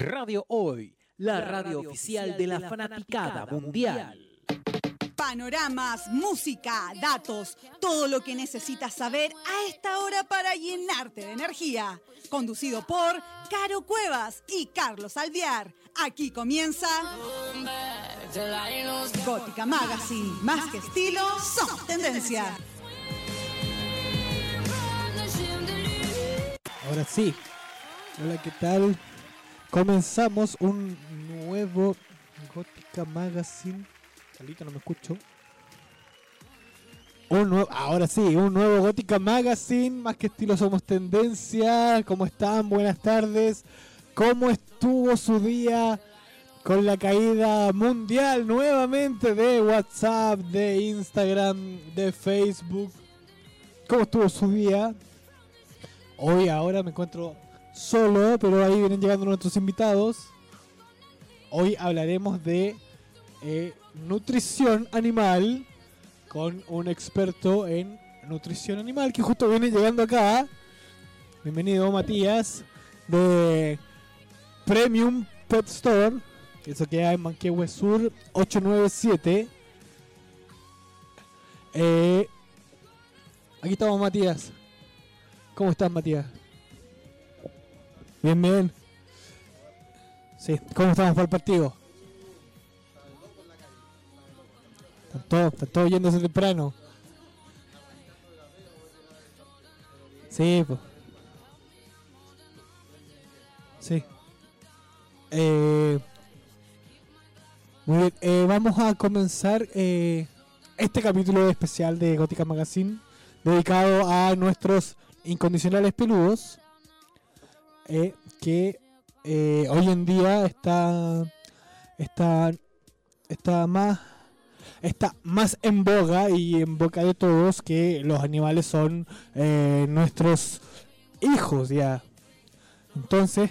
Radio Hoy, la radio oficial de la fanaticada mundial. Panoramas, música, datos, todo lo que necesitas saber a esta hora para llenarte de energía. Conducido por Caro Cuevas y Carlos Alviar. Aquí comienza Gótica Magazine. Más que estilo, somos tendencia. Ahora sí. Hola, ¿qué tal? Comenzamos un nuevo Gótica Magazine. Salito, no me escucho. Un nuevo, ahora sí, un nuevo Gótica Magazine, más que estilo somos tendencia. ¿Cómo están? Buenas tardes. ¿Cómo estuvo su día con la caída mundial nuevamente de WhatsApp, de Instagram, de Facebook? ¿Cómo estuvo su día? Hoy ahora me encuentro solo, pero ahí vienen llegando nuestros invitados. Hoy hablaremos de eh, nutrición animal con un experto en nutrición animal que justo viene llegando acá. Bienvenido Matías de Premium Pet Store, que eso queda en Manquehue Sur 897. Eh, aquí estamos Matías. ¿Cómo estás Matías? Bien, bien. Sí, ¿cómo estamos para el partido? Están todos, están todos yéndose temprano. Sí, pues. Sí. Eh, muy bien, eh, vamos a comenzar eh, este capítulo especial de Gótica Magazine dedicado a nuestros incondicionales peludos eh, que eh, hoy en día está está está más está más en boga y en boca de todos que los animales son eh, nuestros hijos ya. Entonces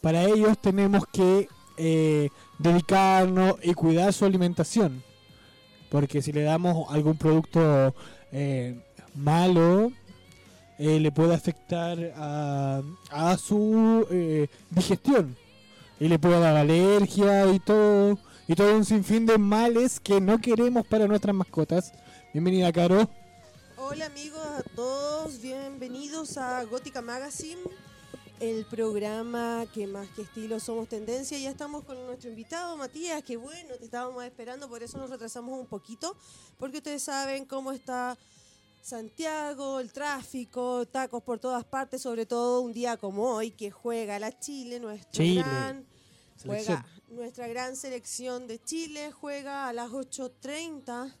para ellos tenemos que eh, dedicarnos y cuidar su alimentación. Porque si le damos algún producto malo eh, le puede afectar a, su eh, digestión y le puede dar alergia y todo y todo un sinfín de males que no queremos para nuestras mascotas. Bienvenida, Caro. Hola amigos a todos, bienvenidos a Gótica Magazine, el programa que más que estilo somos tendencia. Ya estamos con nuestro invitado Matías, que bueno, te estábamos esperando, por eso nos retrasamos un poquito, porque ustedes saben cómo está Santiago, el tráfico, tacos por todas partes, sobre todo un día como hoy que juega la Chile, nuestro Chile. gran Selección. juega nuestra gran selección de Chile, juega a las 8.30.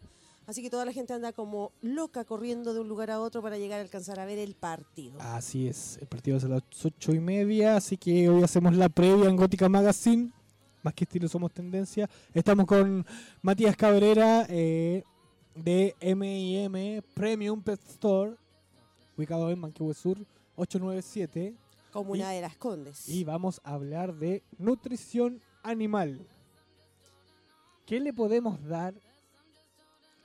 Así que toda la gente anda como loca corriendo de un lugar a otro para llegar a alcanzar a ver el partido. Así es, el partido es a las ocho y media, así que hoy hacemos la previa en Gótica Magazine. Más que estilo somos tendencia. Estamos con Matías Cabrera eh, de M&M Premium Pet Store, ubicado en Manquehue Sur 897. Comuna de las Condes. Y vamos a hablar de nutrición animal. ¿Qué le podemos dar?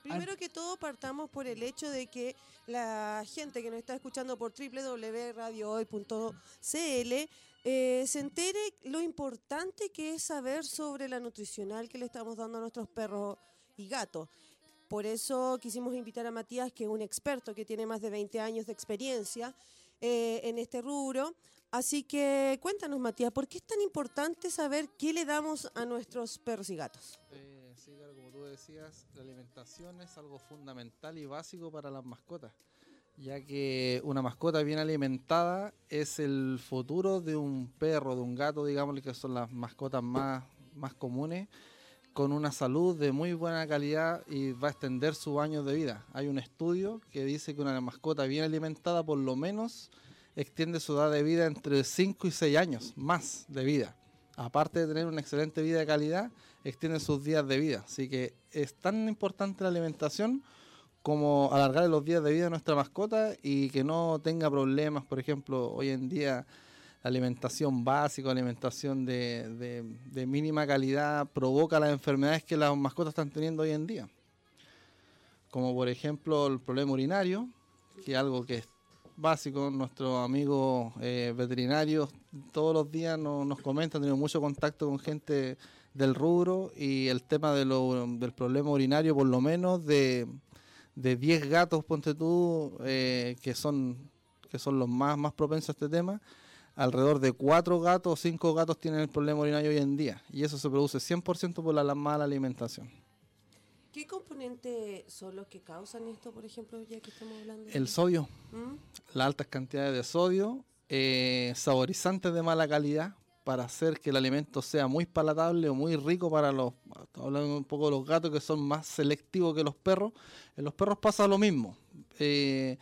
Primero que todo partamos por el hecho de que la gente que nos está escuchando por www.radiohoy.cl eh, se entere lo importante que es saber sobre la nutricional que le estamos dando a nuestros perros y gatos. Por eso quisimos invitar a Matías, que es un experto que tiene más de 20 años de experiencia eh, en este rubro. Así que cuéntanos, Matías, ¿por qué es tan importante saber qué le damos a nuestros perros y gatos? Eh, sí, claro, como tú decías, la alimentación es algo fundamental y básico para las mascotas, ya que una mascota bien alimentada es el futuro de un perro, de un gato, digamos, que son las mascotas más, más comunes, con una salud de muy buena calidad y va a extender sus años de vida. Hay un estudio que dice que una mascota bien alimentada por lo menos extiende su edad de vida entre 5 y 6 años más de vida. Aparte de tener una excelente vida de calidad, extiende sus días de vida. Así que es tan importante la alimentación como alargar los días de vida de nuestra mascota y que no tenga problemas. Por ejemplo, hoy en día alimentación básica, alimentación de, mínima calidad provoca las enfermedades que las mascotas están teniendo hoy en día. Como por ejemplo el problema urinario, que es algo que es básicos. Nuestros amigos eh, veterinarios todos los días no- nos comentan, tenemos mucho contacto con gente del rubro y el tema del problema urinario, por lo menos de, de 10 gatos, ponte tú, eh, que son que son los más, más propensos a este tema, alrededor de 4 gatos o 5 gatos tienen el problema urinario hoy en día. Y eso se produce 100% por la, la mala alimentación. ¿Qué componentes son los que causan esto, por ejemplo, ya que estamos hablando? de- El sodio, ¿Mm? las altas cantidades de sodio, eh, saborizantes de mala calidad para hacer que el alimento sea muy palatable o muy rico para los, hablando un poco de los gatos que son más selectivos que los perros, en los perros pasa lo mismo. Eh,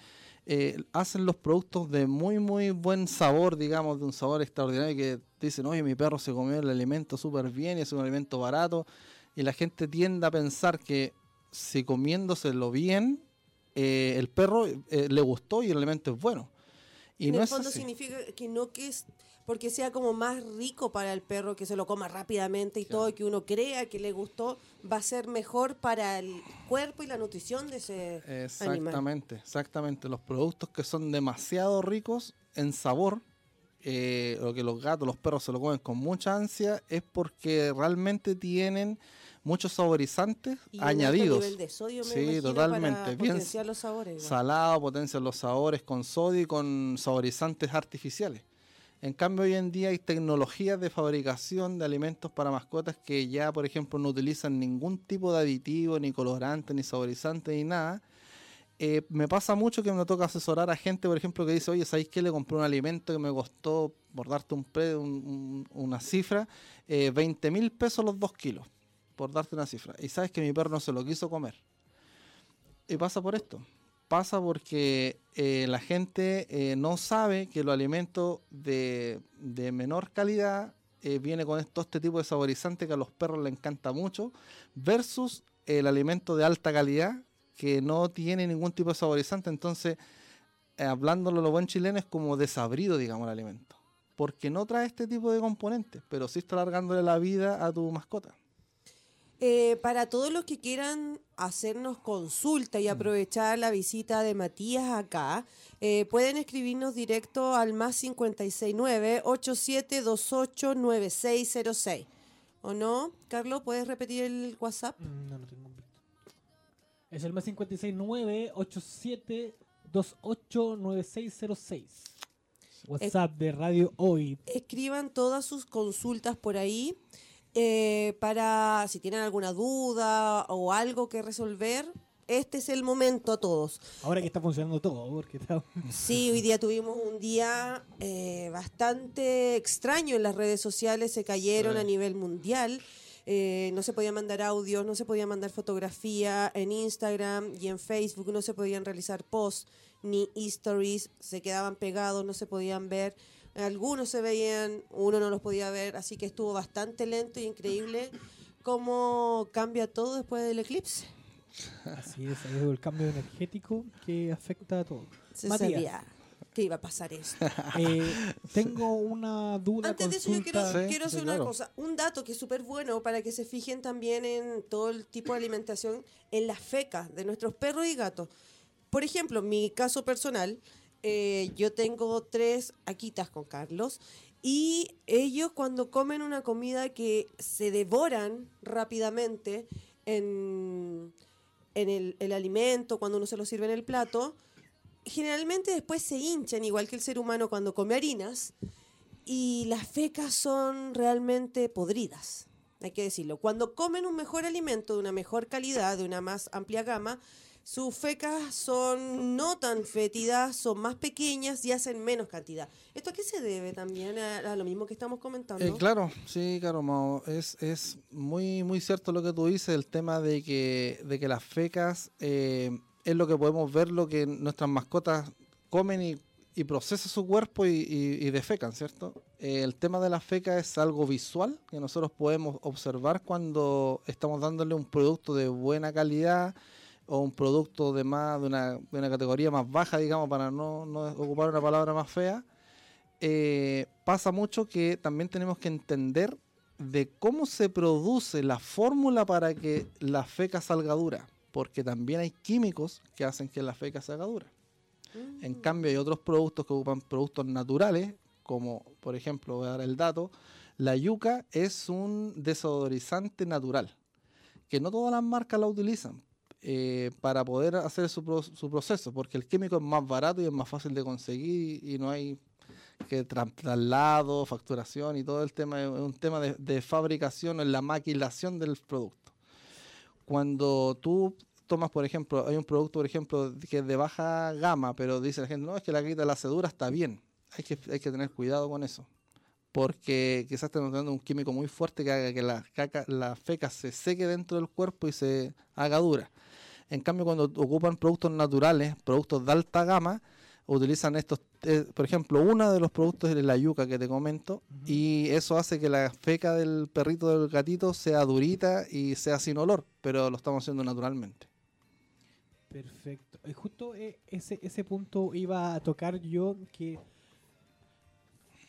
eh, hacen los productos de muy muy buen sabor, digamos, de un sabor extraordinario que dicen, oye, mi perro se comió el alimento súper bien y es un alimento barato, y la gente tiende a pensar que si comiéndoselo bien, eh, el perro eh, le gustó y el alimento es bueno. Y en no el fondo así. significa que no que es porque sea como más rico para el perro, que se lo coma rápidamente y todo, y que uno crea que le gustó, va a ser mejor para el cuerpo y la nutrición de ese animal. Exactamente, exactamente. Los productos que son demasiado ricos en sabor, eh, lo que los gatos, los perros se lo comen con mucha ansia, es porque realmente tienen muchos saborizantes Y añadidos. nivel de sodio, me Sí, totalmente. Bien potenciar los sabores. salado, potencian los sabores con sodio y con saborizantes artificiales. En cambio, hoy en día hay tecnologías de fabricación de alimentos para mascotas que ya, por ejemplo, no utilizan ningún tipo de aditivo, ni colorante, ni saborizante, ni nada. Eh, me pasa mucho que me toca asesorar a gente, por ejemplo, que dice, oye, ¿sabéis qué? Le compré un alimento que me costó, por darte un pre- un- un- una cifra, eh, 20 mil pesos los dos kilos, por darte una cifra. Y sabes que mi perro no se lo quiso comer. Y pasa por esto. Pasa porque eh, la gente eh, no sabe que los alimentos de, de menor calidad eh, viene con todo este tipo de saborizante que a los perros les encanta mucho, versus el alimento de alta calidad que no tiene ningún tipo de saborizante. Entonces, hablándolo lo buen chileno, es como desabrido, digamos, el alimento. Porque no trae este tipo de componentes, pero sí está alargándole la vida a tu mascota. Eh, para todos los que quieran hacernos consulta y Mm. aprovechar la visita de Matías acá, eh, pueden escribirnos directo al más 569-8728-9606. ¿O no? Carlos, ¿puedes repetir el WhatsApp? Mm, No, no tengo visto. Es el más 569 87 28 9606. WhatsApp de Radio Hoy. Escriban todas sus consultas por ahí eh, para si tienen alguna duda o algo que resolver. Este es el momento a todos. Ahora que está funcionando todo, porque está... Sí, hoy día tuvimos un día eh, bastante extraño en las redes sociales, se cayeron Sí. a nivel mundial. eh, no se podía mandar audios, no se podía mandar fotografía en Instagram y en Facebook, no se podían realizar posts ni stories, se quedaban pegados, no se podían ver. Algunos se veían, uno no los podía ver, así que estuvo bastante lento y increíble cómo cambia todo después del eclipse. Así es, es el cambio energético que afecta a todo. Se Matías. sabía que iba a pasar eso. Eh, tengo una duda. Antes de eso, yo quiero, consulta. Sí, quiero sí, hacer una claro. cosa. Un dato que es súper bueno para que se fijen también en todo el tipo de alimentación en las fecas de nuestros perros y gatos. Por ejemplo, mi caso personal, eh, yo tengo tres aquitas con Carlos y ellos cuando comen una comida que se devoran rápidamente en, el, el alimento, cuando uno se lo sirve en el plato, generalmente después se hinchan, igual que el ser humano cuando come harinas, y las fecas son realmente podridas, hay que decirlo. Cuando comen un mejor alimento de una mejor calidad, de una más amplia gama, sus fecas son no tan fétidas, son más pequeñas y hacen menos cantidad. ¿Esto a qué se debe también? A, lo mismo que estamos comentando. Eh, claro, sí, claro, Mao. Es, es muy, muy cierto lo que tú dices, el tema de que, de que las fecas eh, es lo que podemos ver, lo que nuestras mascotas comen y, y procesa su cuerpo y, y- y defecan, ¿cierto? Eh, el tema de las fecas es algo visual que nosotros podemos observar cuando estamos dándole un producto de buena calidad o un producto de más de una, de una categoría más baja, digamos, para no, no ocupar una palabra más fea eh, pasa mucho que también tenemos que entender de cómo se produce la fórmula para que la feca salga dura, porque también hay químicos que hacen que la feca salga dura. En Mm. cambio, hay otros productos que ocupan productos naturales, como por ejemplo, voy a dar el dato, la yuca es un desodorizante natural, que no todas las marcas la utilizan eh, para poder hacer su, pro- su proceso, porque el químico es más barato y es más fácil de conseguir y no hay que tra- traslado, facturación y todo el tema, es un tema de, de fabricación, en la maquilación del producto. Cuando tú tomas, por ejemplo, hay un producto, por ejemplo, que es de baja gama, pero dice la gente, no, es que la grita la cedura está bien. Hay que, tener cuidado con eso. Porque quizás estén usando un químico muy fuerte que haga que la, caca, la feca se seque dentro del cuerpo y se haga dura. En cambio, cuando ocupan productos naturales, productos de alta gama, utilizan estos, eh, por ejemplo, uno de los productos es la yuca que te comento, y eso hace que la feca del perrito del gatito sea durita y sea sin olor, pero lo estamos haciendo naturalmente. Perfecto. Y justo eh, ese, ese punto iba a tocar yo que...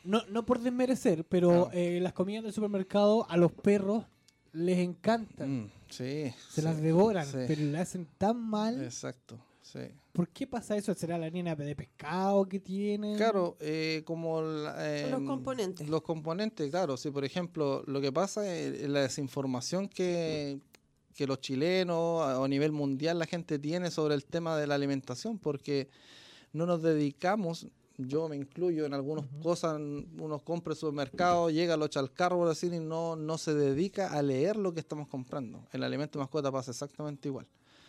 No, no por desmerecer, pero eh, las comidas del supermercado a los perros les encantan. Mm, sí. Se sí, las devoran, sí. pero le hacen tan mal. Exacto, sí. ¿Por qué pasa eso? ¿Será la harina de pescado que tienen? Claro, eh, como la- Son los componentes. Los componentes, claro. Si por ejemplo lo que pasa es la desinformación que, que los chilenos a, a nivel mundial la gente tiene sobre el tema de la alimentación, porque no nos dedicamos, yo me incluyo en algunas cosas, uno compra en el supermercado, llega, lo echa al carro, por decir, y no, no se dedica a leer lo que estamos comprando. El alimento de mascota pasa exactamente igual.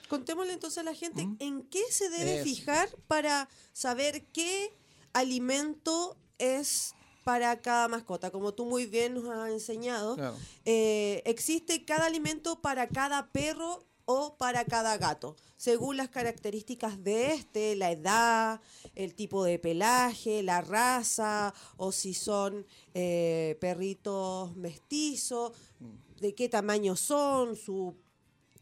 Contémosle entonces a la gente ¿Mm? en qué se debe Eso. fijar para saber qué alimento es para cada mascota. Como tú muy bien nos has enseñado, Claro. eh, existe cada alimento para cada perro o para cada gato, según las características de este, la edad, el tipo de pelaje, la raza, o si son eh, perritos mestizos, de qué tamaño son, su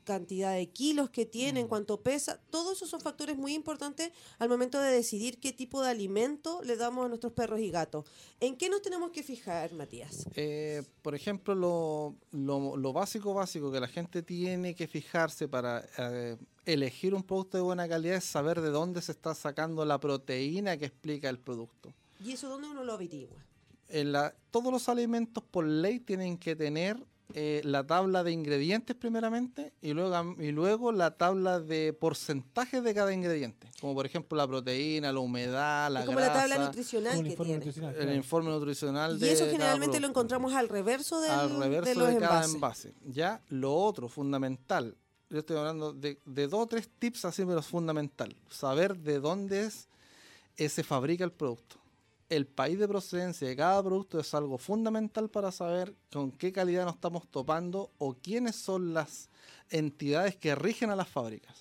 cantidad de kilos que tienen, cuánto pesa, todos esos son factores muy importantes al momento de decidir qué tipo de alimento le damos a nuestros perros y gatos. ¿En qué nos tenemos que fijar, Matías? Eh, por ejemplo, lo, lo- lo básico, básico que la gente tiene que fijarse para eh, elegir un producto de buena calidad es saber de dónde se está sacando la proteína que explica el producto. ¿Y eso dónde uno lo averigua? En la- todos los alimentos por ley tienen que tener eh, la tabla de ingredientes primeramente y luego, y luego la tabla de porcentaje de cada ingrediente, como por ejemplo la proteína, la humedad, la Es como grasa, la tabla nutricional que informe tiene. nutricional, el informe nutricional Y de eso cada generalmente lo encontramos al reverso, del, al reverso de de, los cada envases. envase. Ya lo otro, fundamental, yo estoy hablando de, de dos o tres tips así, pero es fundamental. Saber de dónde es, eh, se fabrica el producto. El país de procedencia de cada producto es algo fundamental para saber con qué calidad nos estamos topando o quiénes son las entidades que rigen a las fábricas.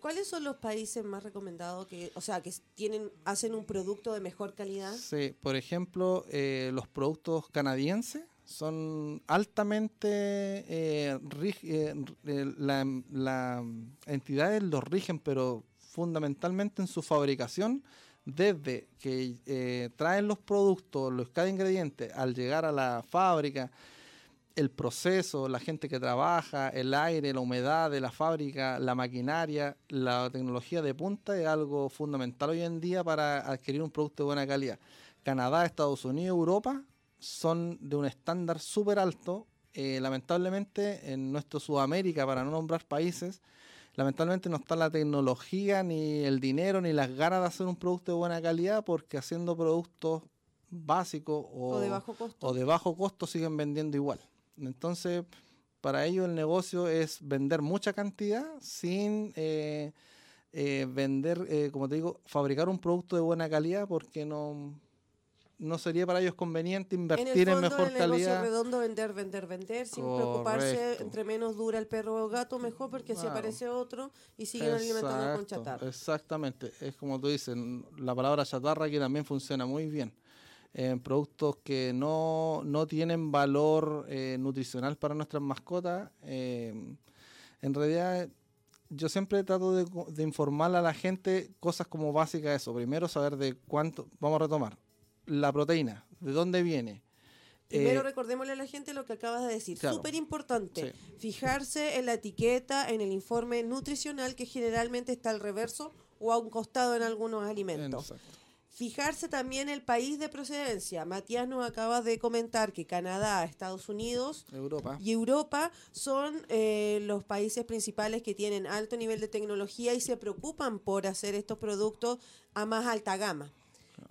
¿Cuáles son los países más recomendados que, o sea, que tienen, hacen un producto de mejor calidad? Sí, por ejemplo, eh, los productos canadienses son altamente eh, rig- eh, eh, la entidades los rigen, pero fundamentalmente en su fabricación, desde que eh, traen los productos, los cada ingrediente, al llegar a la fábrica, el proceso, la gente que trabaja, el aire, la humedad de la fábrica, la maquinaria, la tecnología de punta es algo fundamental hoy en día para adquirir un producto de buena calidad. Canadá, Estados Unidos, Europa son de un estándar súper alto. Eh, lamentablemente en nuestro Sudamérica, para no nombrar países, lamentablemente no está la tecnología, ni el dinero, ni las ganas de hacer un producto de buena calidad, porque haciendo productos básicos o, ¿O de bajo costo? o de bajo costo siguen vendiendo igual. Entonces, para ellos el negocio es vender mucha cantidad sin eh, eh, vender, eh, como te digo, fabricar un producto de buena calidad porque no, no sería para ellos conveniente en el invertir en, fondo, mejor el negocio calidad. redondo, vender, vender, vender, sin preocuparse, Correcto. entre menos dura el perro o el gato, mejor, porque si Claro. aparece otro y siguen alimentando con Exacto, chatarra. Exactamente, es como tú dices, la palabra chatarra aquí también funciona muy bien. En productos que no, no tienen valor eh, nutricional para nuestras mascotas, eh, en realidad yo siempre trato de, de informar a la gente cosas como básicas eso. Primero saber de cuánto, vamos a retomar, la proteína, de dónde viene. Primero Eh, recordémosle a la gente lo que acabas de decir. claro. Súper importante. Sí. Fijarse en la etiqueta, en el informe nutricional que generalmente está al reverso o a un costado en algunos alimentos. Exacto. Fijarse también el país de procedencia. Matías nos acaba de comentar que Canadá, Estados Unidos Europa. y Europa son eh, los países principales que tienen alto nivel de tecnología y se preocupan por hacer estos productos a más alta gama.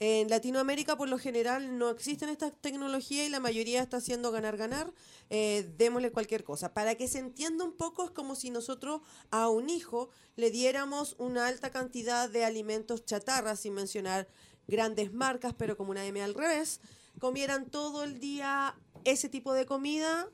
En Latinoamérica, por lo general, no existen estas tecnologías y la mayoría está haciendo ganar-ganar. Eh, démosle cualquier cosa. Para que se entienda un poco, es como si nosotros a un hijo le diéramos una alta cantidad de alimentos chatarra, sin mencionar grandes marcas, pero como una M al revés, comieran todo el día ese tipo de comida,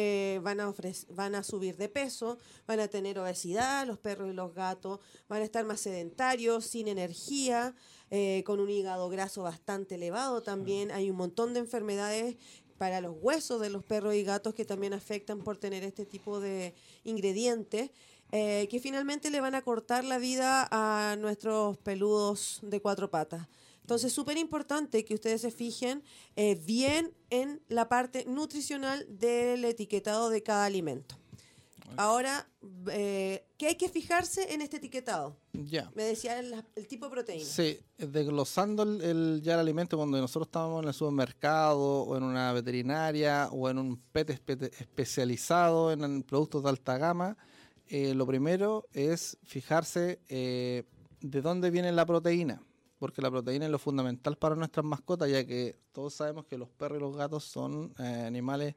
eh, van, a van a subir de peso, van a tener obesidad, los perros y los gatos van a estar más sedentarios, sin energía, eh, con un hígado graso bastante elevado también. Hay un montón de enfermedades para los huesos de los perros y gatos que también afectan por tener este tipo de ingredientes. eh, que finalmente le van a cortar la vida a nuestros peludos de cuatro patas. Entonces, súper importante que ustedes se fijen eh, bien en la parte nutricional del etiquetado de cada alimento. Ahora, eh, ¿qué hay que fijarse en este etiquetado? Ya. Me decía el, el tipo de proteína. Sí, desglosando el, el- ya el alimento cuando nosotros estábamos en el supermercado o en una veterinaria o en un pet espe- especializado en, en productos de alta gama, eh, lo primero es fijarse eh, de dónde viene la proteína, porque la proteína es lo fundamental para nuestras mascotas, ya que todos sabemos que los perros y los gatos son eh, animales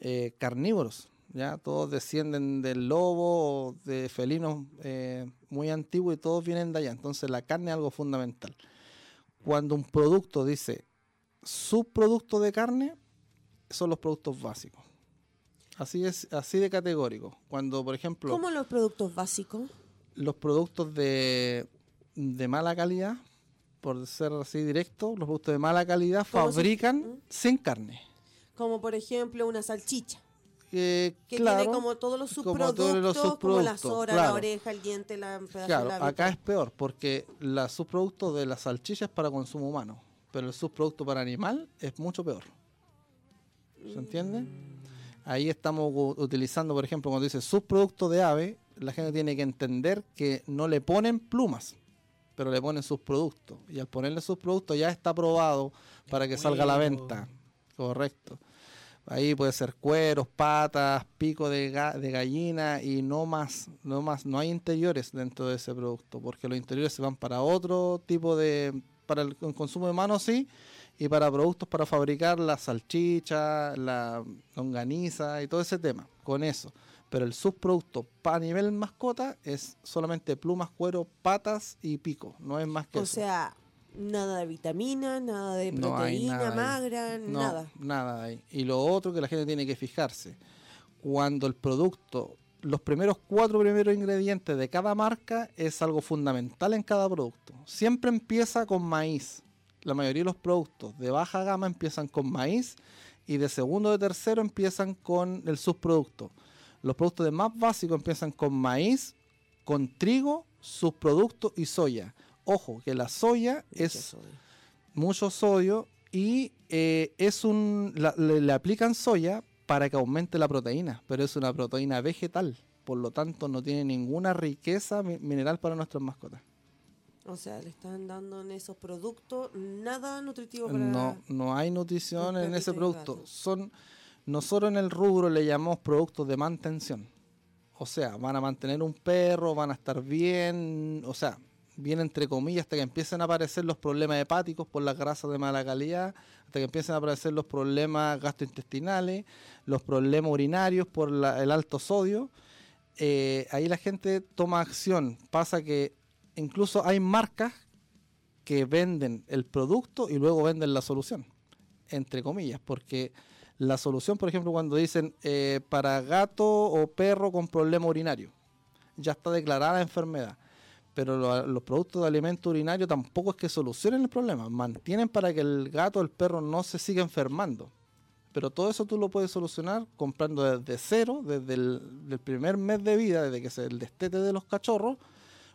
eh, carnívoros. ¿Ya? Todos descienden del lobo o de felinos eh, muy antiguos y todos vienen de allá. Entonces la carne es algo fundamental. Cuando un producto dice subproducto de carne, son los productos básicos. Así es, así de categórico. Cuando, por ejemplo, ¿Cómo los productos básicos? los productos de, de mala calidad, por ser así directo, los productos de mala calidad ¿Cómo se- fabrican sin carne. Como por ejemplo una salchicha, Eh, que claro, tiene como todos los como subproductos, todos los como la sora, la oreja, el diente, la pedazo de Claro, labio, acá es peor porque la subproducto de la salchicha es para consumo humano, pero el subproducto para animal es mucho peor. ¿Se entiende? Ahí estamos utilizando, por ejemplo, cuando dice subproducto de ave, la gente tiene que entender que no le ponen plumas, pero le ponen subproductos. Y al ponerle subproductos ya está aprobado para que salga a la venta. Correcto. Ahí puede ser cueros, patas, pico de, ga- de gallina y no más, no más, no hay interiores dentro de ese producto, porque los interiores se van para otro tipo de, para el con- consumo humano sí, y para productos para fabricar la salchicha, la longaniza y todo ese tema, con eso. Pero el subproducto para nivel mascota es solamente plumas, cuero, patas y pico, no es más que O eso. sea, nada de vitaminas, nada de No hay proteína nada ahí. magra, No, nada. Nada. Y lo otro que la gente tiene que fijarse, cuando el producto, los primeros cuatro primeros ingredientes de cada marca es algo fundamental en cada producto. Siempre empieza con maíz. La mayoría de los productos de baja gama empiezan con maíz y de segundo o de tercero empiezan con el subproducto. Los productos de más básicos empiezan con maíz, con trigo, subproducto y soya. Ojo, que la soya es Mucho sodio. mucho sodio y eh, es un la- le, le aplican soya para que aumente la proteína, pero es una proteína vegetal, por lo tanto no tiene ninguna riqueza mi- mineral para nuestras mascotas. O sea, le están dando en esos productos nada nutritivo para... No, no hay nutrición en ese producto. Son nosotros en el rubro le llamamos productos de mantención. O sea, van a mantener un perro, van a estar bien, o sea, bien entre comillas hasta que empiecen a aparecer los problemas hepáticos por las grasas de mala calidad, hasta que empiecen a aparecer los problemas gastrointestinales, los problemas urinarios por la- el alto sodio. Eh, ahí la gente toma acción. Pasa que incluso hay marcas que venden el producto y luego venden la solución, entre comillas, porque la solución, por ejemplo, cuando dicen eh, para gato o perro con problema urinario, ya está declarada la enfermedad, pero lo- los productos de alimento urinario tampoco es que solucionen el problema, mantienen para que el gato o el perro no se siga enfermando. Pero todo eso tú lo puedes solucionar comprando desde cero, desde el primer mes de vida, desde que se el destete de los cachorros,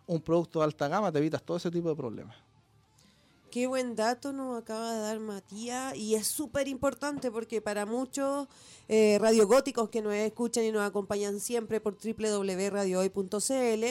un producto de alta gama, te evitas todo ese tipo de problemas. Qué buen dato nos acaba de dar Matías y es súper importante porque para muchos eh, radiogóticos que nos escuchan y nos acompañan siempre por www.radiohoy.cl,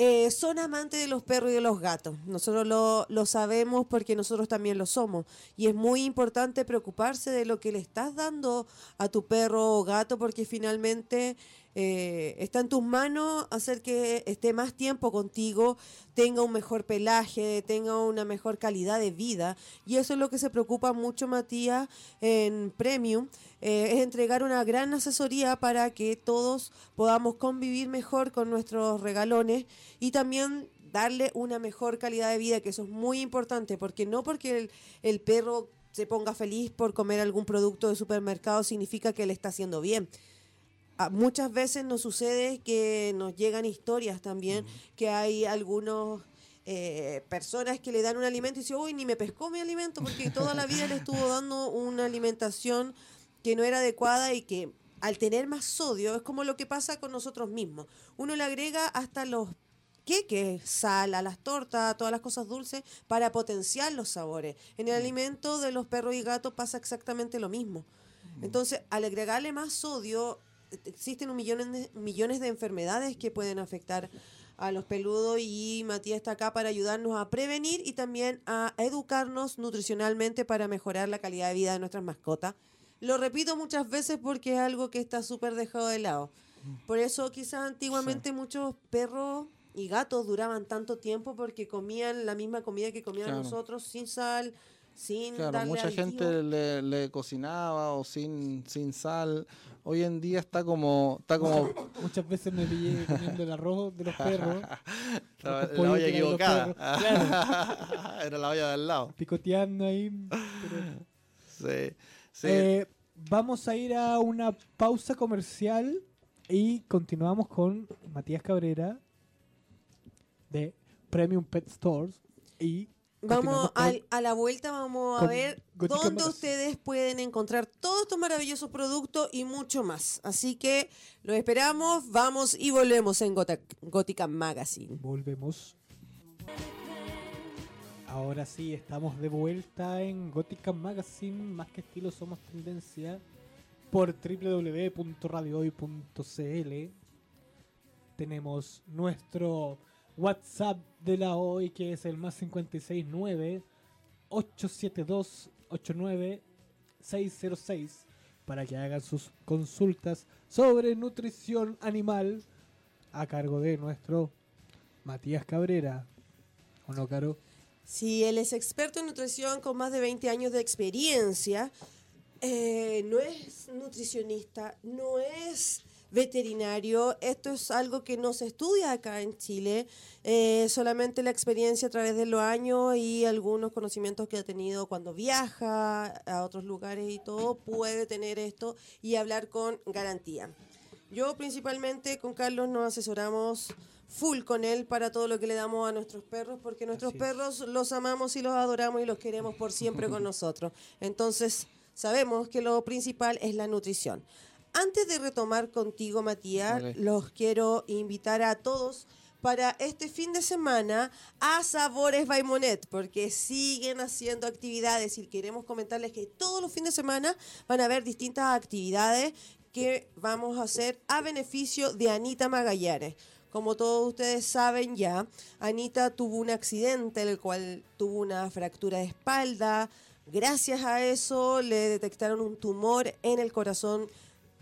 eh, son amantes de los perros y de los gatos. Nosotros lo, lo sabemos porque nosotros también lo somos. Y es muy importante preocuparse de lo que le estás dando a tu perro o gato porque finalmente eh, está en tus manos hacer que esté más tiempo contigo, tenga un mejor pelaje, tenga una mejor calidad de vida. Y eso es lo que se preocupa mucho Matías en Premium, eh, es entregar una gran asesoría para que todos podamos convivir mejor con nuestros regalones y también darle una mejor calidad de vida, que eso es muy importante, porque no porque el, el perro se ponga feliz por comer algún producto de supermercado significa que le está haciendo bien muchas veces nos sucede que nos llegan historias también, que hay algunos eh, personas que le dan un alimento y dicen, uy, ni me pescó mi alimento porque toda la vida le estuvo dando una alimentación que no era adecuada y que al tener más sodio es como lo que pasa con nosotros mismos. Uno le agrega hasta los queques, sal a las tortas, todas las cosas dulces para potenciar los sabores. En el alimento de los perros y gatos pasa exactamente lo mismo. Entonces, al agregarle más sodio, existen un millón de, millones de enfermedades que pueden afectar a los peludos y Matías está acá para ayudarnos a prevenir y también a educarnos nutricionalmente para mejorar la calidad de vida de nuestras mascotas. Lo repito muchas veces porque es algo que está súper dejado de lado. Por eso quizás antiguamente muchos perros y gatos duraban tanto tiempo porque comían la misma comida que comían Claro. nosotros sin sal, sin Claro, darle mucha aditivo. gente le, le cocinaba o sin, sin sal. Hoy en día está como, está como Muchas veces me pillé comiendo el arroz de los perros, la, Los la olla equivocada. perros, Era la olla de al lado. picoteando ahí. pero- Sí, sí. Eh, vamos a ir a una pausa comercial y continuamos con Matías Cabrera de Premium Pet Stores y Vamos al- a la vuelta, vamos a con ver dónde ustedes pueden encontrar todos estos maravillosos productos y mucho más. Así que los esperamos, vamos y volvemos en Gota- Gótica Magazine. Volvemos. Ahora sí, estamos de vuelta en Gótica Magazine, más que estilo somos tendencia, por www.radiohoy.cl. Tenemos nuestro WhatsApp de la hoy, que es el más 569 872 89606 para que hagan sus consultas sobre nutrición animal a cargo de nuestro Matías Cabrera. ¿O no, Caro? Si él es experto en nutrición con más de 20 años de experiencia, eh, no es nutricionista, no es veterinario, esto es algo que no se estudia acá en Chile, eh, solamente la experiencia a través de los años y algunos conocimientos que ha tenido cuando viaja a otros lugares y todo, puede tener esto y hablar con garantía. Yo principalmente con Carlos nos asesoramos full con él para todo lo que le damos a nuestros perros, porque nuestros perros los amamos y los adoramos y los queremos por siempre con nosotros. Entonces, sabemos que lo principal es la nutrición. Antes de retomar contigo, Matías, los quiero invitar a todos para este fin de semana a Sabores Baimonet, porque siguen haciendo actividades y queremos comentarles que todos los fines de semana van a haber distintas actividades que vamos a hacer a beneficio de Anita Magallanes. Como todos ustedes saben ya, Anita tuvo un accidente en el cual tuvo una fractura de espalda. Gracias a eso le detectaron un tumor en el corazón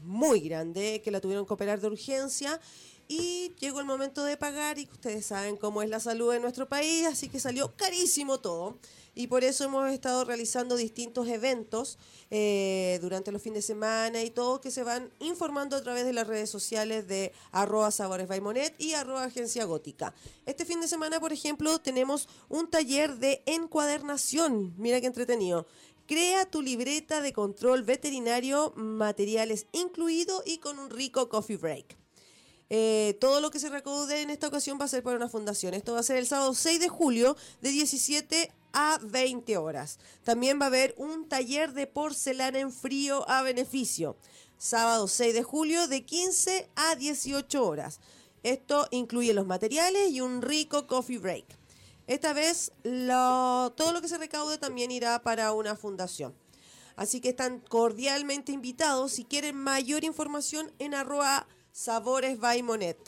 muy grande que la tuvieron que operar de urgencia y llegó el momento de pagar y ustedes saben cómo es la salud en nuestro país, así que salió carísimo todo. Y por eso hemos estado realizando distintos eventos eh, durante los fines de semana y todo que se van informando a través de las redes sociales de arroba sabores y arroba agencia gótica. Este fin de semana, por ejemplo, tenemos un taller de encuadernación. Mira qué entretenido. Crea tu libreta de control veterinario, materiales incluido y con un rico coffee break. Eh, todo lo que se recaude en esta ocasión va a ser para una fundación. Esto va a ser el sábado 6 de julio de 17 a 20 horas. También va a haber un taller de porcelana en frío a beneficio. Sábado 6 de julio de 15 a 18 horas. Esto incluye los materiales y un rico coffee break. Esta vez todo lo que se recaude también irá para una fundación. Así que están cordialmente invitados. Si quieren mayor información en arroba sabores by Monet.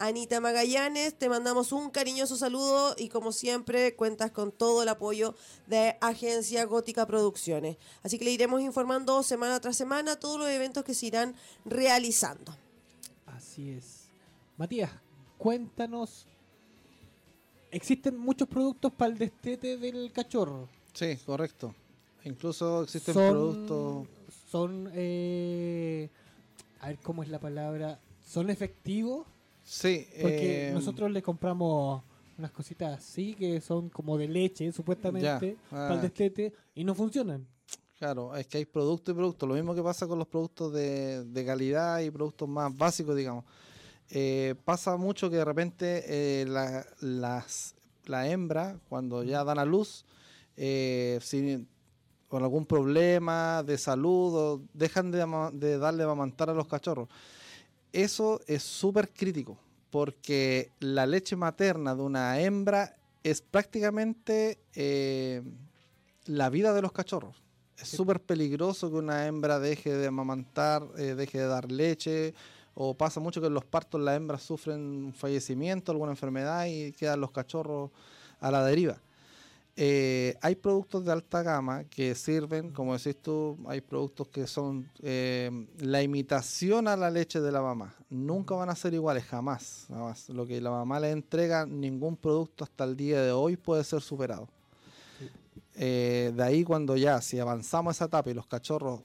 Anita Magallanes, te mandamos un cariñoso saludo y como siempre cuentas con todo el apoyo de Agencia Gótica Producciones. Así que le iremos informando semana tras semana todos los eventos que se irán realizando. Así es. Matías, cuéntanos. Existen muchos productos para el destete del cachorro. Sí, correcto. Incluso existen Son- productos. Son. eh, a ver cómo es la palabra. Son efectivos. Sí, Porque eh, nosotros le compramos unas cositas así que son como de leche, supuestamente, Ya, para el ah. destete y no funcionan. Claro, es que hay producto y producto. Lo mismo que pasa con los productos de, de calidad y productos más básicos, digamos. Eh, pasa mucho que de repente eh, la, las, la hembra, cuando ya dan a luz, eh, con algún problema de salud, o dejan de, darle a amamantar a los cachorros. Eso es súper crítico, porque la leche materna de una hembra es prácticamente la vida de los cachorros. Es súper peligroso que una hembra deje de amamantar, deje de dar leche, o pasa mucho que en los partos las hembras sufren un fallecimiento, alguna enfermedad y quedan los cachorros a la deriva. Eh, hay productos de alta gama que sirven, como decís tú, hay productos que son eh, la imitación a la leche de la mamá. Nunca van a ser iguales, jamás, jamás. Lo que la mamá le entrega, ningún producto hasta el día de hoy puede ser superado. Eh, de ahí cuando ya, si avanzamos esa etapa y los cachorros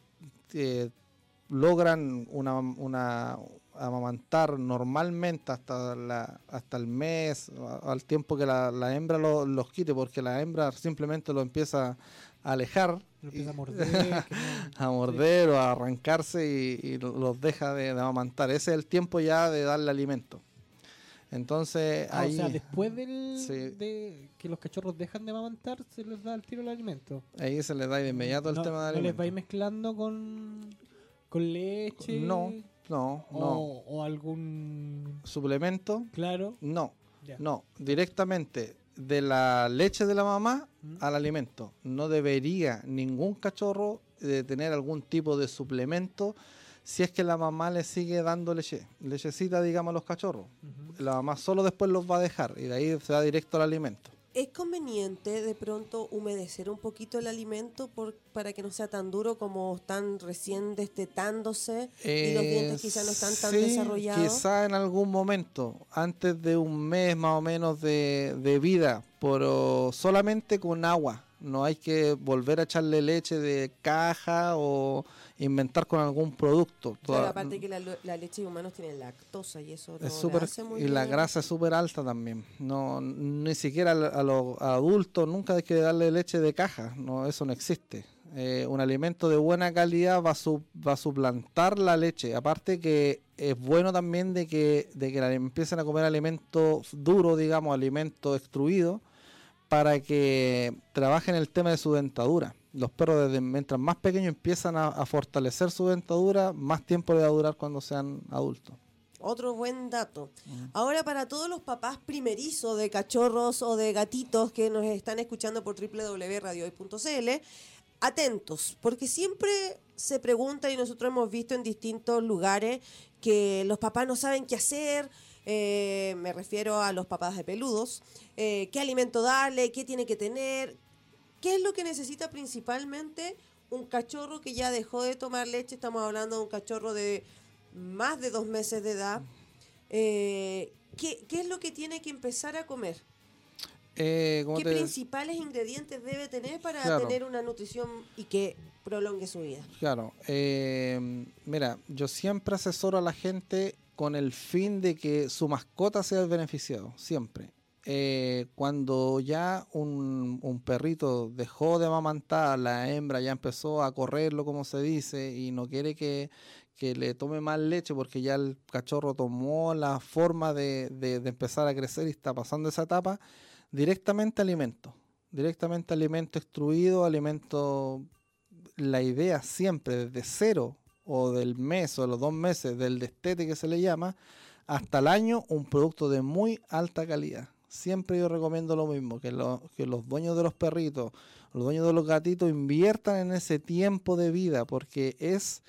logran una, una amamantar normalmente hasta la, hasta el mes, al tiempo que la, la hembra lo- los quite, porque la hembra simplemente lo empieza a alejar, Lo y- empieza a morder. a o a arrancarse y, y lo- los deja de, de amamantar. Ese es el tiempo ya de darle alimento. Entonces, Ah, ahí, O sea, después del, Sí. de que los cachorros dejan de amamantar, se les da el tiro el alimento. ahí se le da de inmediato el no, tema de ¿No les vais mezclando con, con leche? No, no, no. O, o algún... Suplemento, Claro. no. ya. No, directamente de la leche de la mamá Mm. al alimento. No debería ningún cachorro de tener algún tipo de suplemento si es que la mamá le sigue dando leche, lechecita, digamos, a los cachorros. La mamá solo después los va a dejar y de ahí se va directo al alimento. ¿Es conveniente de pronto humedecer un poquito el alimento por, para que no sea tan duro como están recién destetándose y los dientes quizás no están tan Eh, sí, desarrollados? Quizá en algún momento, antes de un mes más o menos de, de vida, pero solamente con agua. No hay que volver a echarle leche de caja o inventar con algún producto. Claro, Toda- aparte que la, la leche de humanos tiene lactosa y eso no es súper hace muy y la grasa es súper alta también. No, ni siquiera a, a los adultos nunca hay que darle leche de caja. No, eso no existe. Eh, un alimento de buena calidad va a, su- va a suplantar la leche. Aparte que es bueno también de que de que la- empiecen a comer alimento duro, digamos, alimento extruido, para que trabajen el tema de su dentadura. Los perros desde mientras más pequeños empiezan a, a fortalecer su dentadura, más tiempo le va a durar cuando sean adultos. Otro buen dato. Ahora para todos los papás primerizos de cachorros o de gatitos que nos están escuchando por www.radiohoy.cl, atentos, porque siempre se pregunta y nosotros hemos visto en distintos lugares que los papás no saben qué hacer. Eh, me refiero a los papás de peludos. eh, ¿Qué alimento darle? ¿Qué tiene que tener? ¿Qué es lo que necesita principalmente un cachorro que ya dejó de tomar leche? Estamos hablando de un cachorro de más de dos meses de edad. Eh, ¿qué, qué es lo que tiene que empezar a comer? Eh, ¿cómo ¿Qué te- principales ingredientes debe tener para Claro. tener una nutrición y que prolongue su vida? Claro, eh, mira, yo siempre asesoro a la gente con el fin de que su mascota sea beneficiado, siempre. Eh, cuando ya un, un perrito dejó de amamantar, la hembra ya empezó a correrlo, como se dice, y no quiere que, que le tome más leche porque ya el cachorro tomó la forma de, de- de empezar a crecer y está pasando esa etapa, directamente alimento. Directamente alimento extruido, alimento la idea siempre desde cero o del mes o los dos meses del destete que se le llama hasta el año un producto de muy alta calidad. Siempre yo recomiendo lo mismo, que, lo- que los dueños de los perritos, los dueños de los gatitos inviertan en ese tiempo de vida porque es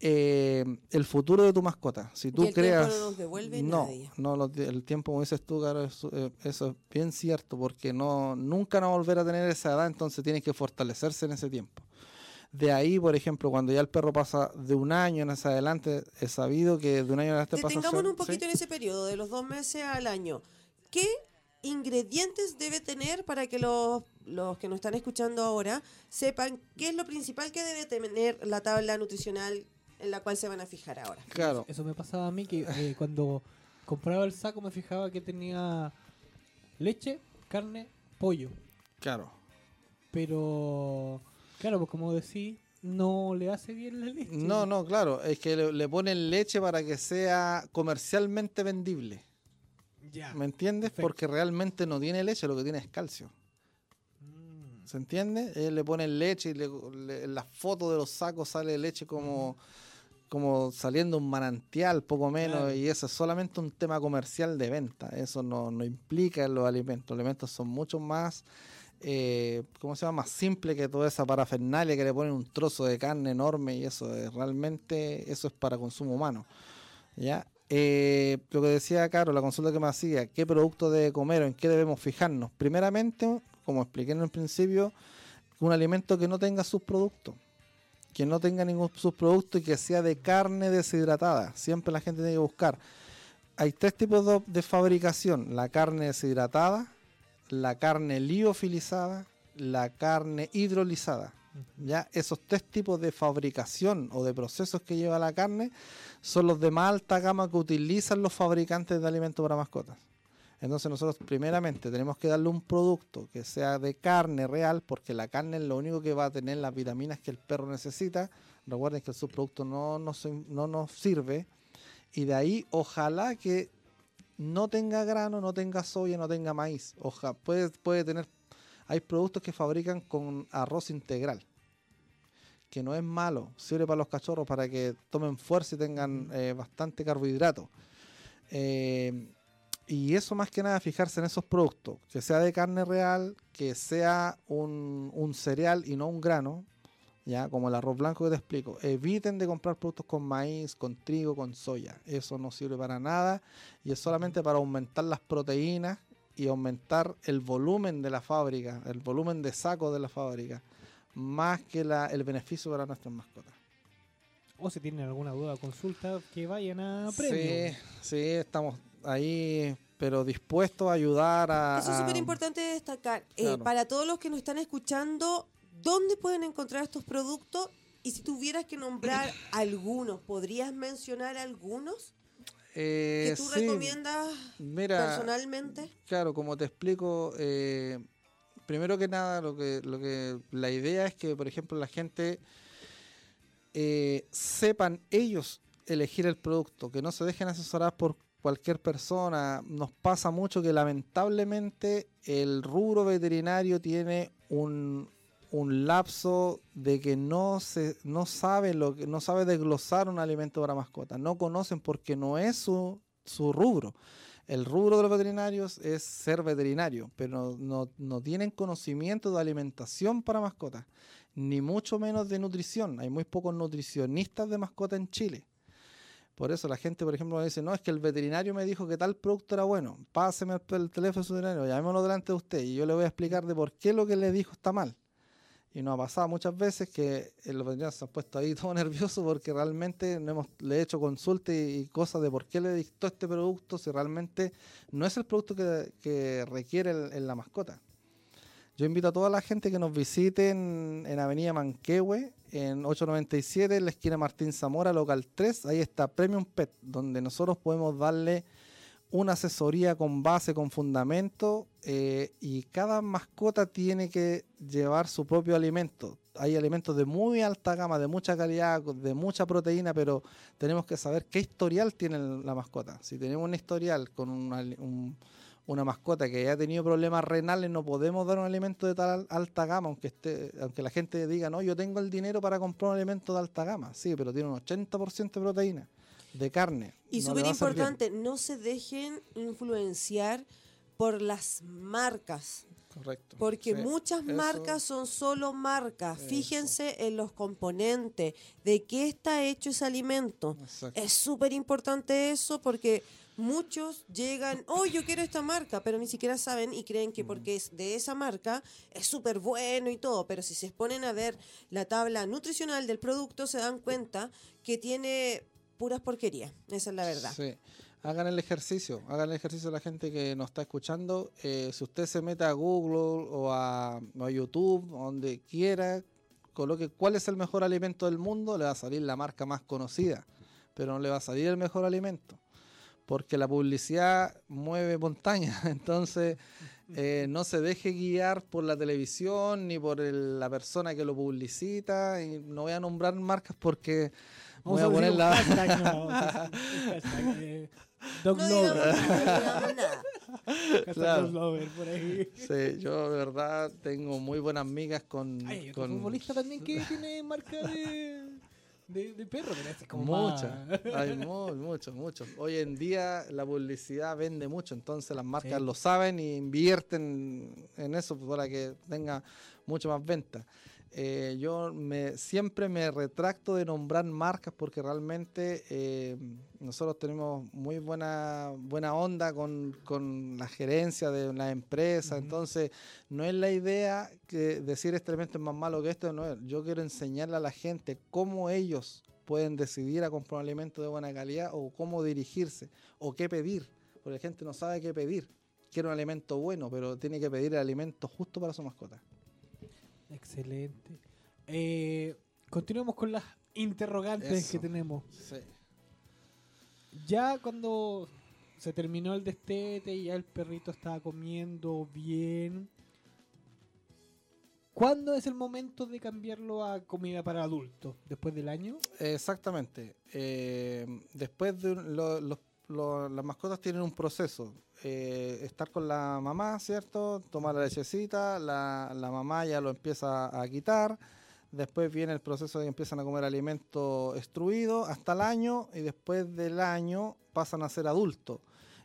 eh, el futuro de tu mascota. Si tú y el creas... tiempo no devuelve no, nadie. no, el tiempo, como dices tú, Caro, eso, eh, eso es bien cierto, porque no nunca no volver a tener esa edad, entonces tienes que fortalecerse en ese tiempo. De ahí, por ejemplo, cuando ya el perro pasa de un año en hacia adelante, he sabido que de un año en adelante pasa Detengámonos un ¿sí? poquito en ese periodo, de los dos meses al año. ¿Qué ingredientes debe tener para que los, los que nos están escuchando ahora sepan qué es lo principal que debe tener la tabla nutricional en la cual se van a fijar ahora? Claro, Eso me pasaba a mí que eh, cuando compraba el saco me fijaba que tenía leche, carne, pollo. claro. Pero, claro, pues como decís, no le hace bien la leche. No, no, claro, es que le, le ponen leche para que sea comercialmente vendible. Ya. ¿Me entiendes? perfecto. Porque realmente no tiene leche, lo que tiene es calcio. Mm. ¿Se entiende? Él le ponen leche y le- le- en las fotos de los sacos sale leche como, como saliendo un manantial, poco menos, Claro. y eso es solamente un tema comercial de venta. Eso no, no implica en los alimentos. Los alimentos son mucho más, eh, ¿cómo se llama? Más simple que toda esa parafernalia que le ponen un trozo de carne enorme y eso es realmente, eso es para consumo humano. ¿Ya? Eh, lo que decía Caro, la consulta que me hacía, ¿qué producto debe comer o en qué debemos fijarnos? Primeramente, como expliqué en el principio, un alimento que no tenga subproductos. Que no tenga ningún subproducto y que sea de carne deshidratada. Siempre la gente tiene que buscar. Hay tres tipos de, de fabricación. La carne deshidratada, la carne liofilizada, la carne hidrolizada. Ya esos tres tipos de fabricación o de procesos que lleva la carne son los de más alta gama que utilizan los fabricantes de alimentos para mascotas. Entonces nosotros primeramente tenemos que darle un producto que sea de carne real, porque la carne es lo único que va a tener las vitaminas que el perro necesita. Recuerden que el subproducto no nos, no nos sirve. Y de ahí ojalá que no tenga grano, no tenga soya, no tenga maíz. Oja, puede, puede tener... Hay productos que fabrican con arroz integral que no es malo, sirve para los cachorros para que tomen fuerza y tengan eh, bastante carbohidrato. Eh, y eso más que nada, fijarse en esos productos, que sea de carne real, que sea un, un cereal y no un grano, ya como el arroz blanco que te explico. Eviten de comprar productos con maíz, con trigo, con soya. Eso no sirve para nada y es solamente para aumentar las proteínas y aumentar el volumen de la fábrica, el volumen de saco de la fábrica, más que la- el beneficio para nuestras mascotas. O si tienen alguna duda o consulta, que vayan a Sí, premio. sí, estamos ahí, pero dispuestos a ayudar a... Eso es súper importante destacar. Eh, para todos los que nos están escuchando, ¿dónde pueden encontrar estos productos? Y si tuvieras que nombrar algunos, ¿podrías mencionar algunos Eh, que tú sí, recomiendas Mira, personalmente? Claro, como te explico, eh, primero que nada, lo que, lo que la idea es que, por ejemplo, la gente eh, sepan ellos elegir el producto, que no se dejen asesorar por cualquier persona. Nos pasa mucho que lamentablemente el rubro veterinario tiene un, un lapso de que no se no sabe lo que no sabe desglosar un alimento para mascotas, no conocen porque no es su, su rubro. El rubro de los veterinarios es ser veterinario, pero no, no tienen conocimiento de alimentación para mascotas, ni mucho menos de nutrición. Hay muy pocos nutricionistas de mascotas en Chile. Por eso la gente, por ejemplo, me dice, no, es que el veterinario me dijo que tal producto era bueno. Páseme el, el teléfono de su veterinario, llamémoslo delante de usted y yo le voy a explicar de por qué lo que le dijo está mal. Y nos ha pasado muchas veces que eh, los veterinarios se han puesto ahí todo nerviosos porque realmente no hemos, le he hecho consultas y, cosas de por qué le dictó este producto si realmente no es el producto que, requiere en la mascota. Yo invito a toda la gente que nos visite en, en Avenida Manquehue, en 897, en la esquina Martín Zamora, local 3. Ahí está Premium Pet, donde nosotros podemos darle una asesoría con base, con fundamento, eh, y cada mascota tiene que llevar su propio alimento. Hay alimentos de muy alta gama, de mucha calidad, de mucha proteína, pero tenemos que saber qué historial tiene la mascota. Si tenemos un historial con un ali- un- una mascota que haya tenido problemas renales, no podemos dar un alimento de tal alta gama, aunque esté, aunque la gente diga, no, yo tengo el dinero para comprar un alimento de alta gama. Sí, pero tiene un 80% de proteína, de carne. Y No súper importante, no se dejen influenciar por las marcas. Correcto. Porque Sí, muchas eso- marcas son solo marcas. Eso. Fíjense en los componentes, de qué está hecho ese alimento. Exacto. Es súper importante eso porque muchos llegan, oh, yo quiero esta marca, pero ni siquiera saben y creen que porque es de esa marca es súper bueno y todo, pero si se ponen a ver la tabla nutricional del producto se dan cuenta que tiene puras porquerías, esa es la verdad. Sí. Hagan el ejercicio, hagan el ejercicio la gente que nos está escuchando. Eh, si usted se mete a Google o a, YouTube, donde quiera, coloque cuál es el mejor alimento del mundo, le va a salir la marca más conocida, pero no le va a salir el mejor alimento. Porque la publicidad mueve montañas, entonces eh, no se deje guiar por la televisión ni por el- la persona que lo publicita. Y no voy a nombrar marcas porque voy a Vamos hashtag, no, vamos a decir un hashtag, eh, Dog No Lover. no Claro. Dog Lover, por ahí. Sí, yo de verdad tengo muy buenas migas con, Hay otro con futbolista también que tiene marca de, de, de perro, pero este es como muchas. Hay muy, muchos, muchos. Hoy en día la publicidad vende mucho, entonces las marcas Sí. lo saben y invierten en eso para que tenga mucho más venta. Eh, yo me, siempre me retracto de nombrar marcas porque realmente eh, nosotros tenemos muy buena, buena onda con, con la gerencia de la empresa, entonces no es la idea que decir este elemento es más malo que este, no es. Yo quiero enseñarle a la gente cómo ellos pueden decidir a comprar un alimento de buena calidad o cómo dirigirse o qué pedir, porque la gente no sabe qué pedir. Quiere un alimento bueno, pero tiene que pedir el alimento justo para su mascota. Excelente. Eh, continuemos con las interrogantes Eso. que tenemos. Sí. Ya cuando se terminó el destete y ya el perrito estaba comiendo bien, ¿cuándo es el momento de cambiarlo a comida para adultos? ¿Después del año? Exactamente. Eh, después de un- lo- los- lo- las mascotas tienen un proceso. Eh, estar con la mamá, ¿cierto? Tomar la lechecita, la, la mamá ya lo empieza a quitar. Después viene el proceso de que empiezan a comer alimento extruido hasta el año y después del año pasan a ser adultos.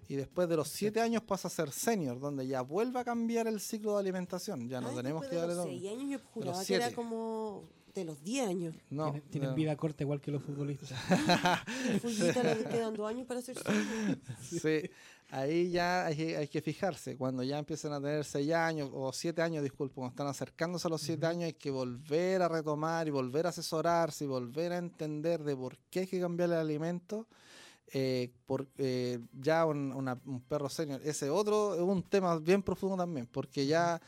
Y después de los siete años pasa a ser senior, donde ya vuelve a cambiar el ciclo de alimentación. Ya no Ay, tenemos que de darle los todo. seis años yo juraba que era como de los 10 años. No, tienen tienen no. vida corta igual que los futbolistas. Fullita le quedan dos años para ser senior. Sí, ahí ya hay, que- hay que fijarse. Cuando ya empiezan a tener 6 años o 7 años, disculpo, cuando están acercándose a los 7 años, hay que volver a retomar y volver a asesorarse y volver a entender de por qué hay que cambiar el alimento. Eh, por, eh, ya un, una- un perro senior, ese otro es un tema bien profundo también, porque ya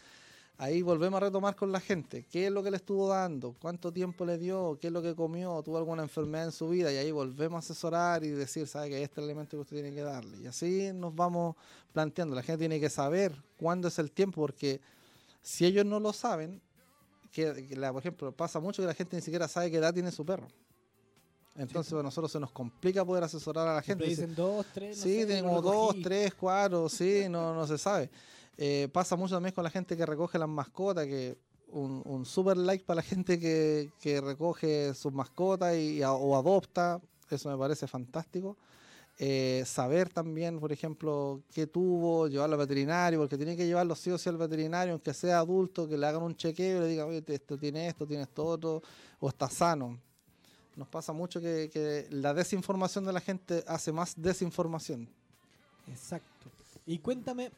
ahí volvemos a retomar con la gente. ¿Qué es lo que le estuvo dando? ¿Cuánto tiempo le dio? ¿Qué es lo que comió? ¿Tuvo alguna enfermedad en su vida? Y ahí volvemos a asesorar y decir, ¿sabe que este es el alimento que usted tiene que darle? Y así nos vamos planteando. La gente tiene que saber cuándo es el tiempo, porque si ellos no lo saben, que, que la- por ejemplo, pasa mucho que la gente ni siquiera sabe qué edad tiene su perro. Entonces a nosotros se nos complica poder asesorar a la gente. Dicen dos, tres, no Sí, lo dos, tres, cuatro, sí, no, no se sabe. Eh, pasa mucho también con la gente que recoge las mascotas, que un, un super like para la gente que, que recoge sus mascotas y, a- o adopta, eso me parece fantástico. Eh, saber también, por ejemplo, qué tuvo, llevarlo al veterinario, porque tiene que llevarlo sí o sí al veterinario, aunque sea adulto, que le hagan un chequeo y le digan, oye, esto tiene esto, tiene esto otro, o está sano. Nos pasa mucho que, que la desinformación de la gente hace más desinformación. Exacto. Y cuéntame,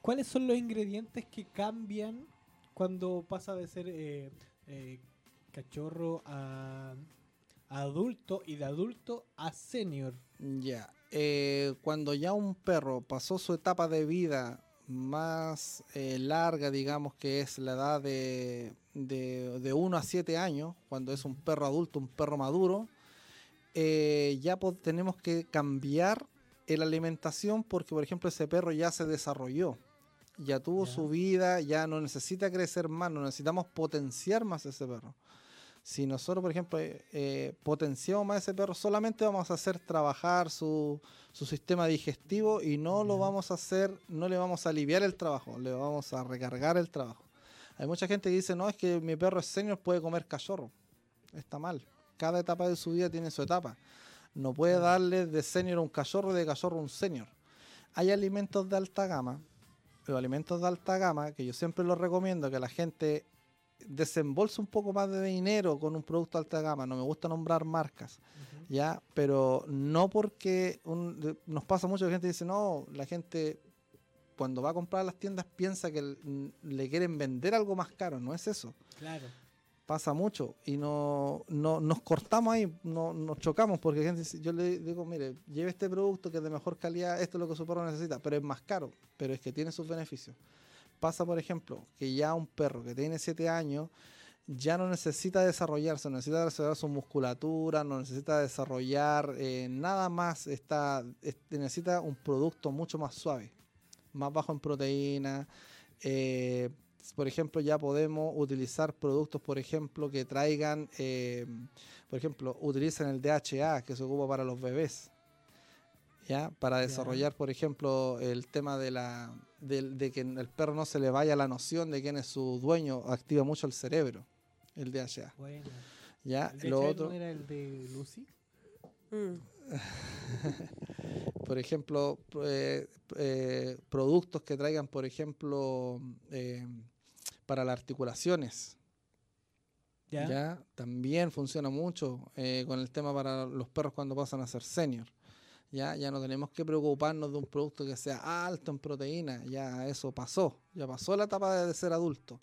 ¿cuáles son los ingredientes que cambian cuando pasa de ser eh, eh, cachorro a, adulto y de adulto a senior? Ya. eh, cuando ya un perro pasó su etapa de vida más eh, larga, digamos que es la edad de, de, de 1 a 7 años, cuando es un perro adulto, un perro maduro, ya tenemos que cambiar la alimentación porque, por ejemplo, ese perro ya se desarrolló, ya tuvo Ya. su vida, ya no necesita crecer más, no necesitamos potenciar más ese perro. Si nosotros, por ejemplo, eh, eh, potenciamos más a ese perro, solamente vamos a hacer trabajar su, su sistema digestivo y no lo Ya. vamos a hacer, no le vamos a aliviar el trabajo, le vamos a recargar el trabajo. Hay mucha gente que dice, no, es que mi perro es senior, puede comer cachorro. Está mal. Cada etapa de su vida tiene su etapa. No puede darle de senior a un cachorro y de cachorro a un senior. Hay alimentos de alta gama, los alimentos de alta gama, que yo siempre los recomiendo que la gente desembolse un poco más de dinero con un producto de alta gama. No me gusta nombrar marcas, ya, pero no porque un- nos pasa mucho que la gente dice, no, la gente cuando va a comprar a las tiendas piensa que le quieren vender algo más caro, no es eso Claro. Pasa mucho y no, no nos cortamos ahí, no, nos chocamos porque yo le digo, mire, lleve este producto que es de mejor calidad, esto es lo que su perro necesita, pero es más caro, pero es que tiene sus beneficios. Pasa, por ejemplo, que ya un perro que tiene 7 años ya no necesita desarrollarse, no necesita desarrollar su musculatura, no necesita desarrollar eh, nada más, está, es- necesita un producto mucho más suave, más bajo en proteína. eh, por ejemplo, ya podemos utilizar productos, por ejemplo, que traigan, eh, por ejemplo, utilizan el DHA que se ocupa para los bebés, ¿ya? Para desarrollar, por ejemplo, el tema de la del- de, que el perro no se le vaya la noción de quién es su dueño, activa mucho el cerebro, el DHA, Bueno. ¿ya? ¿El Lo DHA otro, no era el de Lucy? Mm. por ejemplo, eh, eh, productos que traigan, por ejemplo, eh, para las articulaciones, ¿Ya? ¿ya? También funciona mucho con el tema para los perros cuando pasan a ser senior. Ya, ya no tenemos que preocuparnos de un producto que sea alto en proteína, ya eso pasó, ya pasó la etapa de ser adulto.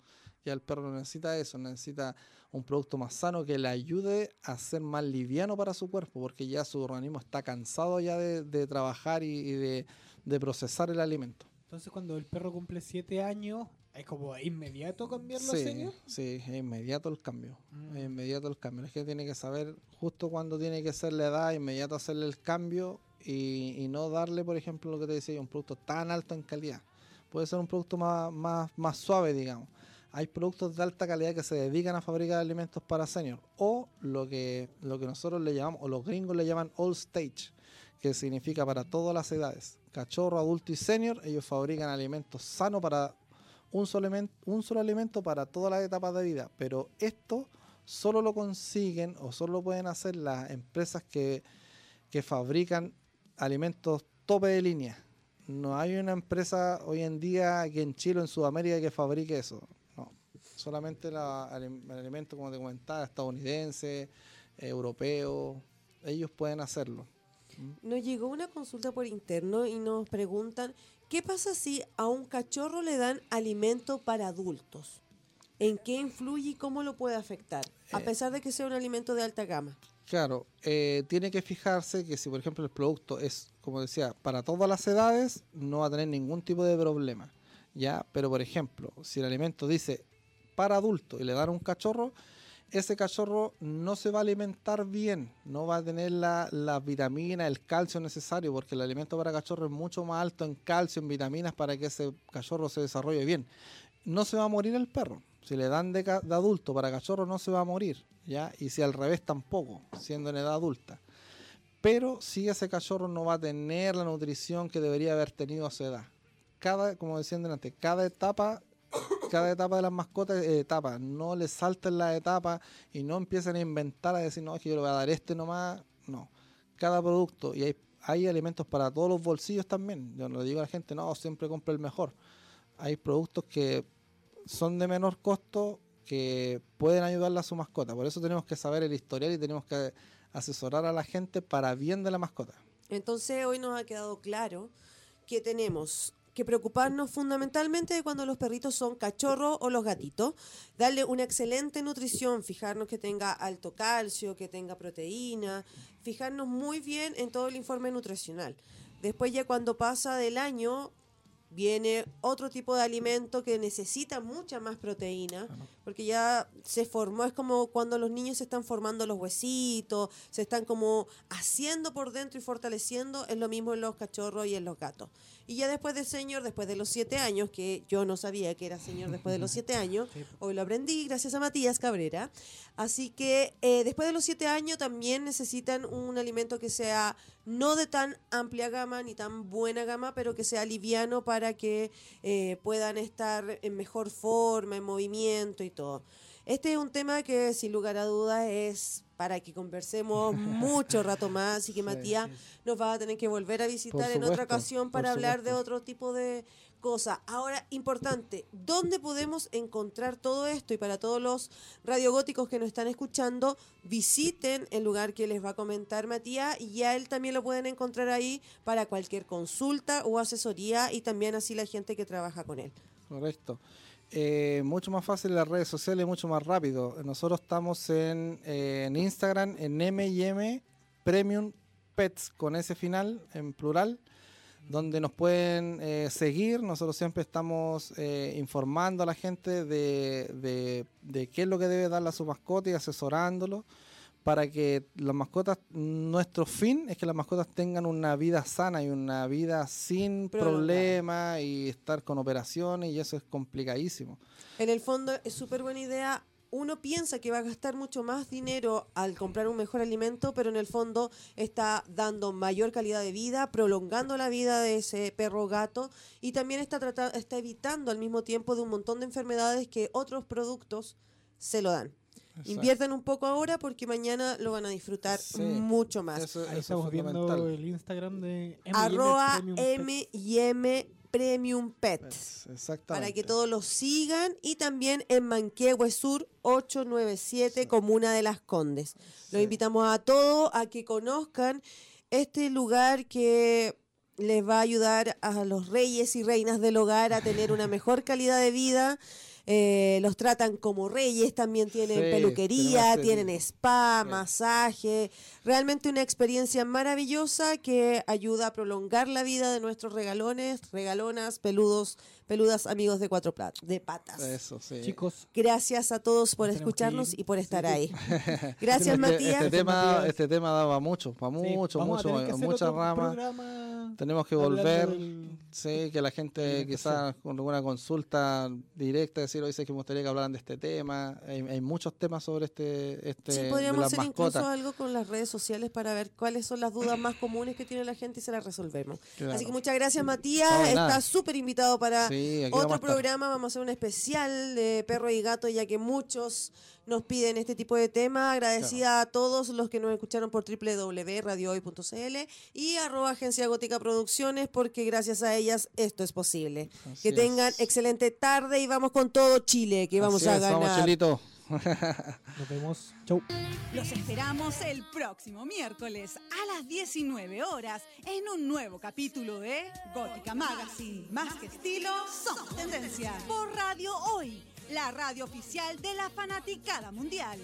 Ya el perro necesita eso, necesita un producto más sano que le ayude a ser más liviano para su cuerpo, porque ya su organismo está cansado ya de, de trabajar y, y de, de procesar el alimento. Entonces cuando el perro cumple 7 años, ¿es como inmediato cambiarlo Sí, sí, es inmediato el cambio. Mm. Es inmediato el cambio. Es que tiene que saber justo cuándo tiene que ser la edad, inmediato hacerle el cambio y, y no darle, por ejemplo, lo que te decía, un producto tan alto en calidad. Puede ser un producto más, más, más suave, digamos. Hay productos de alta calidad que se dedican a fabricar alimentos para senior. O lo que, lo que nosotros le llamamos, o los gringos le llaman all stage, que significa para todas las edades. Cachorro, adulto y senior, ellos fabrican alimentos sanos para un solo, un solo alimento para todas las etapas de vida. Pero esto solo lo consiguen o solo lo pueden hacer las empresas que, que fabrican alimentos tope de línea. No hay una empresa hoy en día aquí en Chile o en Sudamérica que fabrique eso. Solamente la, alim- el alimento, como te comentaba, estadounidense, europeo, ellos pueden hacerlo. Nos llegó una consulta por interno y nos preguntan, ¿qué pasa si a un cachorro le dan alimento para adultos? ¿En qué influye y cómo lo puede afectar? A Eh. pesar de que sea un alimento de alta gama. Claro, eh, tiene que fijarse que si por ejemplo el producto es, como decía, para todas las edades, no va a tener ningún tipo de problema. ¿ya? Pero por ejemplo, si el alimento dice para adulto y le dan un cachorro, ese cachorro no se va a alimentar bien, no va a tener la, la vitamina, el calcio necesario, porque el alimento para cachorro es mucho más alto en calcio, en vitaminas, para que ese cachorro se desarrolle bien. No se va a morir el perro. Si le dan de adulto para cachorro, no se va a morir. ¿ya? Y si al revés, tampoco, siendo en edad adulta. Pero sí ese cachorro no va a tener la nutrición que debería haber tenido a su edad. Cada, como decían delante, cada etapa cada etapa de las mascotas es etapa. No le salten las etapas y no empiecen a inventar a decir, no, es que yo le voy a dar este nomás. No. Cada producto, y hay, hay alimentos para todos los bolsillos también. Yo no le digo a la gente, no, siempre compre el mejor. Hay productos que son de menor costo que pueden ayudarle a su mascota. Por eso tenemos que saber el historial y tenemos que asesorar a la gente para bien de la mascota. Entonces hoy nos ha quedado claro que tenemos que preocuparnos fundamentalmente de cuando los perritos son cachorros o los gatitos, darle una excelente nutrición, fijarnos que tenga alto calcio, que tenga proteína, fijarnos muy bien en todo el informe nutricional. Después ya cuando pasa del año viene otro tipo de alimento que necesita mucha más proteína, porque ya se formó, es como cuando los niños se están formando los huesitos, se están como haciendo por dentro y fortaleciendo, es lo mismo en los cachorros y en los gatos. Y ya después de señor, después de los siete años, que yo no sabía que era señor después de los siete años, hoy lo aprendí gracias a Matías Cabrera. Así que eh, después de los siete años también necesitan un alimento que sea no de tan amplia gama ni tan buena gama, pero que sea liviano para que eh, puedan estar en mejor forma, en movimiento y todo. Este es un tema que sin lugar a dudas es para que conversemos mucho rato más y que Matías nos va a tener que volver a visitar en otra ocasión para hablar de otro tipo de cosas. Ahora, importante, ¿dónde podemos encontrar todo esto? Y para todos los radiogóticos que nos están escuchando, visiten el lugar que les va a comentar Matías y a él también lo pueden encontrar ahí para cualquier consulta o asesoría y también así la gente que trabaja con él. Correcto. Eh, mucho más fácil las redes sociales, mucho más rápido. Nosotros estamos en, eh, en Instagram, en M&M Premium Pets, con ese final, en plural, donde nos pueden eh, seguir. Nosotros siempre estamos eh, informando a la gente de, de- de qué es lo que debe darle a su mascota y asesorándolo para que las mascotas, nuestro fin es que las mascotas tengan una vida sana y una vida sin problemas y estar con operaciones y eso es complicadísimo. En el fondo es súper buena idea. Uno piensa que va a gastar mucho más dinero al comprar un mejor alimento, pero en el fondo está dando mayor calidad de vida, prolongando la vida de ese perro gato y también está, trata- está evitando al mismo tiempo de un montón de enfermedades que otros productos se lo dan. Exacto. Inviertan un poco ahora porque mañana lo van a disfrutar Sí, mucho más. Eso, eso Ahí es estamos viendo el Instagram de Arroba Premium Pets. M y M Premium Pets. Exactamente. para que todos los sigan y también en Manquehue Sur 897, Comuna de las Condes. Los Sí. invitamos a todos a que conozcan este lugar que les va a ayudar a los reyes y reinas del hogar a tener una mejor calidad de vida. Eh, los tratan como reyes, también tienen Sí, peluquería, tienen spa, sí. masaje. Realmente una experiencia maravillosa que ayuda a prolongar la vida de nuestros regalones, regalonas, peludos, peludas amigos de cuatro plat- de patas. Eso, sí. Chicos, Gracias a todos por escucharnos y por estar Sí. ahí. Gracias, Este- Matías. Este, tema, Matías. este tema daba mucho, para mucho, mucho, muchas ramas. Tenemos que volver, del- sí, que la gente quizás con alguna consulta directa decir, hoy sé que me gustaría que hablaran de este tema. Hay, hay muchos temas sobre este, este Sí, podríamos las hacer incluso mascotas. algo con las redes sociales para ver cuáles son las dudas más comunes que tiene la gente y se las resolvemos. Claro. Así que muchas gracias, Matías. No, de nada. Está súper invitado para Sí, aquí otro programa. Vamos a hacer un especial de perro y gato, ya que muchos nos piden este tipo de tema. Agradecida a todos los que nos escucharon por www.radiohoy.cl y arroba Agencia Gótica Producciones, porque gracias a ellas esto es posible. Así que tengan es. excelente tarde y vamos con todo Chile, que vamos Así a es, ganar. Vamos. Nos vemos. Chau. Los esperamos el próximo miércoles a las 19 horas en un nuevo capítulo de Gótica Magazine. Más que estilo, somos tendencia. Por Radio Hoy, la radio oficial de la fanaticada mundial.